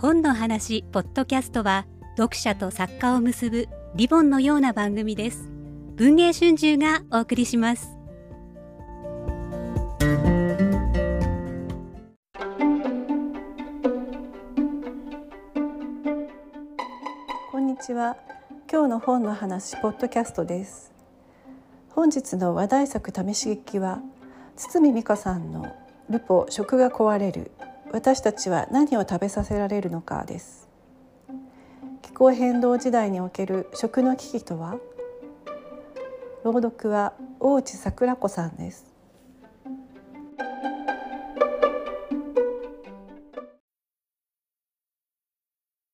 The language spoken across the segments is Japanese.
本の話ポッドキャストは読者と作家を結ぶリボンのような番組です。文藝春秋がお送りします。こんにちは。今日の本の話ポッドキャストです。本日の話題作試し劇は堤美香さんのルポ食が壊れる。私たちは何を食べさせられるのかです。気候変動時代における食の危機とは？朗読は大内桜子さんです。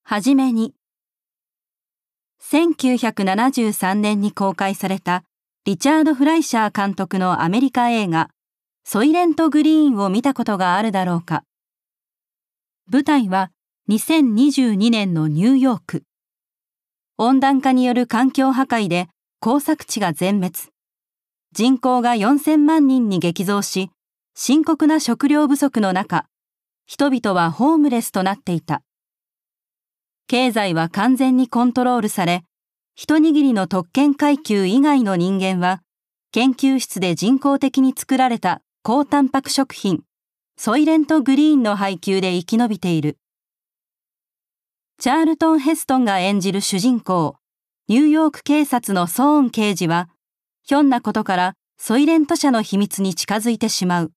はじめに1973年に公開されたリチャード・フライシャー監督のアメリカ映画ソイレント・グリーンを見たことがあるだろうか。舞台は2022年のニューヨーク。温暖化による環境破壊で耕作地が全滅。人口が4000万人に激増し深刻な食料不足の中人々はホームレスとなっていた。経済は完全にコントロールされ、一握りの特権階級以外の人間は、研究室で人工的に作られた高タンパク食品、ソイレントグリーンの配給で生き延びている。チャールトン・ヘストンが演じる主人公、ニューヨーク警察のソーン刑事は、ひょんなことからソイレント社の秘密に近づいてしまう。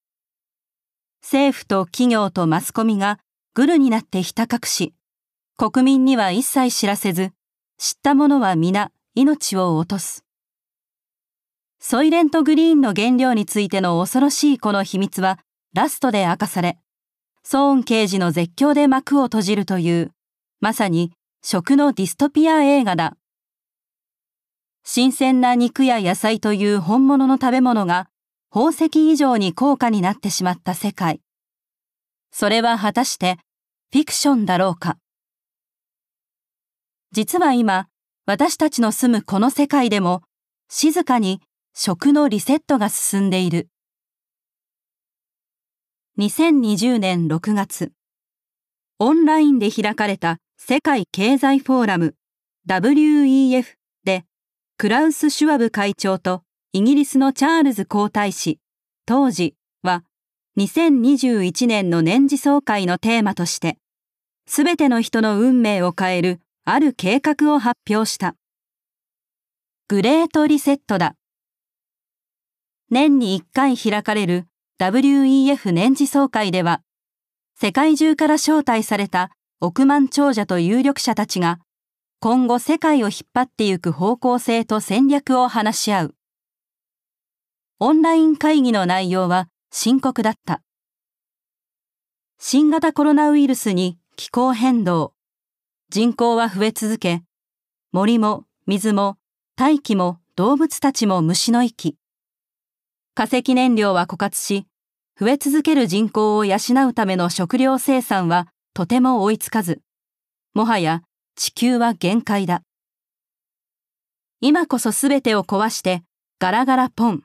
政府と企業とマスコミがグルになってひた隠し、国民には一切知らせず、知った者は皆命を落とす。ソイレントグリーンの原料についての恐ろしいこの秘密はラストで明かされ、ソーン刑事の絶叫で幕を閉じるという、まさに食のディストピア映画だ。新鮮な肉や野菜という本物の食べ物が宝石以上に高価になってしまった世界。それは果たしてフィクションだろうか。実は今、私たちの住むこの世界でも、静かに食のリセットが進んでいる。2020年6月、オンラインで開かれた世界経済フォーラム WEF で、クラウス・シュワブ会長とイギリスのチャールズ皇太子、当時は、2021年の年次総会のテーマとして、すべての人の運命を変えるある計画を発表した。グレートリセットだ。年に1回開かれる WEF 年次総会では、世界中から招待された億万長者と有力者たちが、今後世界を引っ張ってゆく方向性と戦略を話し合う。オンライン会議の内容は深刻だった。新型コロナウイルスに気候変動、人口は増え続け、森も水も大気も動物たちも虫の息。化石燃料は枯渇し、増え続ける人口を養うための食料生産はとても追いつかず、もはや地球は限界だ。今こそすべてを壊してガラガラポン。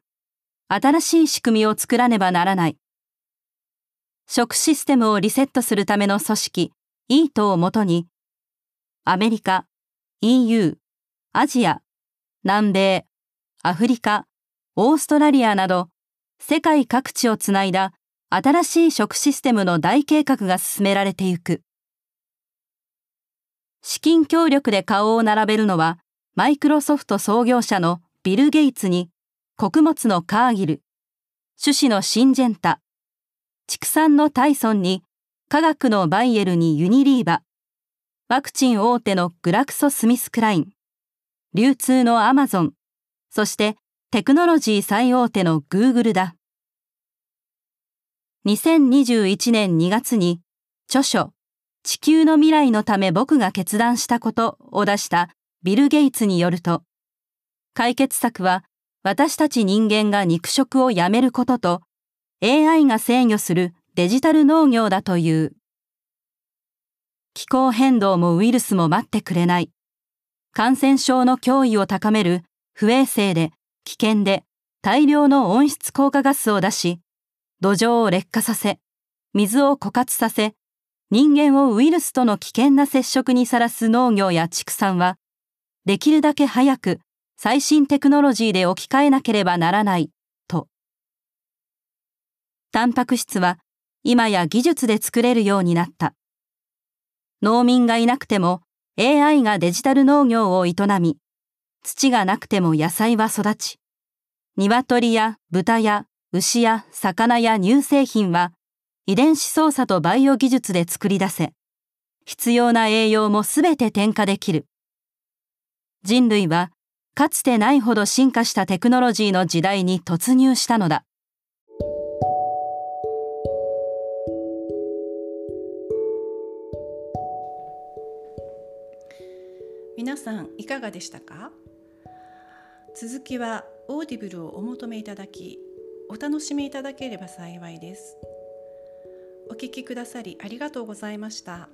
新しい仕組みを作らねばならない。食システムをリセットするための組織、イートをもとにアメリカ、EU、アジア、南米、アフリカ、オーストラリアなど世界各地をつないだ新しい食システムの大計画が進められていく。資金協力で顔を並べるのはマイクロソフト創業者のビル・ゲイツに穀物のカーギル、種子のシンジェンタ、畜産のタイソンに科学のバイエルにユニリーバ、ワクチン大手のグラクソ・スミスクライン、流通のアマゾン、そしてテクノロジー最大手のグーグルだ。2021年2月に著書地球の未来のため僕が決断したことを出したビル・ゲイツによると、解決策は私たち人間が肉食をやめることと AI が制御するデジタル農業だという。気候変動もウイルスも待ってくれない。感染症の脅威を高める不衛生で危険で大量の温室効果ガスを出し、土壌を劣化させ、水を枯渇させ、人間をウイルスとの危険な接触にさらす農業や畜産は、できるだけ早く最新テクノロジーで置き換えなければならない、と。タンパク質は今や技術で作れるようになった。農民がいなくても AI がデジタル農業を営み、土がなくても野菜は育ち、鶏や豚や牛や魚や乳製品は遺伝子操作とバイオ技術で作り出せ、必要な栄養もすべて添加できる。人類はかつてないほど進化したテクノロジーの時代に突入したのだ。皆さんいかがでしたか？続きは Audible をお求めいただきお楽しみいただければ幸いですお聞きくださりありがとうございました。